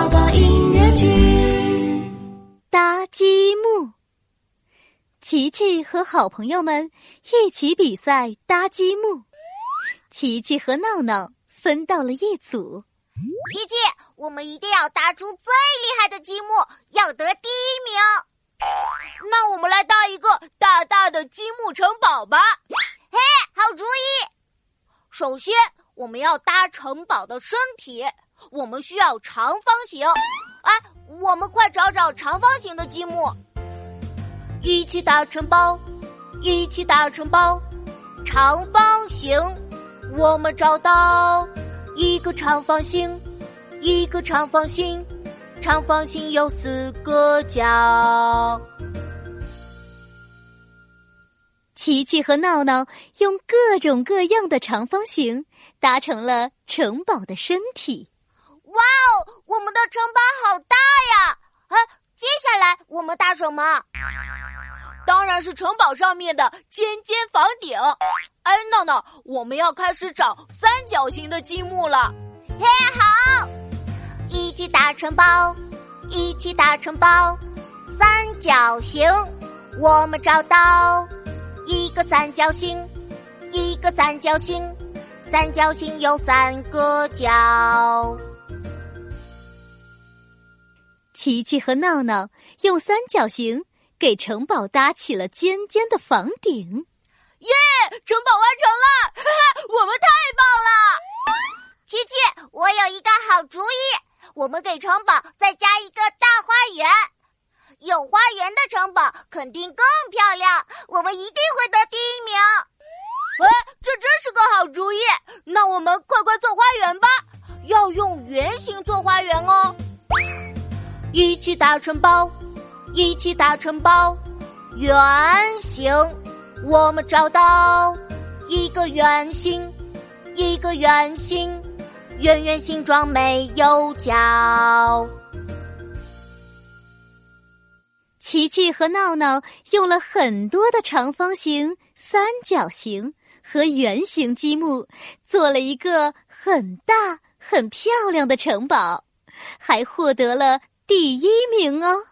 宝宝音乐剧，搭积木。琪琪和好朋友们一起比赛搭积木。琪琪和闹闹分到了一组。琪琪，我们一定要搭出最厉害的积木，要得第一名。那我们来搭一个大大的积木城堡吧！嘿，好主意。首先，我们要搭城堡的身体。我们需要长方形，哎，我们快找找长方形的积木，一起搭城堡，一起搭城堡，长方形，我们找到一个长方形，一个长方形，长方形有四个角。琪琪和闹闹用各种各样的长方形搭成了城堡的身体。哇哦，我们的城堡好大呀！哎，接下来我们搭什么？当然是城堡上面的尖尖房顶。哎，闹闹，我们要开始找三角形的积木了。嘿，好，一起搭城堡，一起搭城堡，三角形，我们找到一个三角形，一个三角形，三角形有三个角。琪琪和闹闹用三角形给城堡搭起了尖尖的房顶，耶！城堡完成了，哈哈，我们太棒了！琪琪，我有一个好主意，我们给城堡再加一个大花园，有花园的城堡肯定更漂亮，我们一定会得第一名。喂，这真是个好主意，那我们快快做花园吧，要用圆形做花园哦。一起搭城堡，一起搭城堡，圆形，我们找到一个圆形，一个圆形，圆圆形状没有角。琪琪和闹闹用了很多的长方形、三角形和圆形积木，做了一个很大、很漂亮的城堡，还获得了。第一名哦。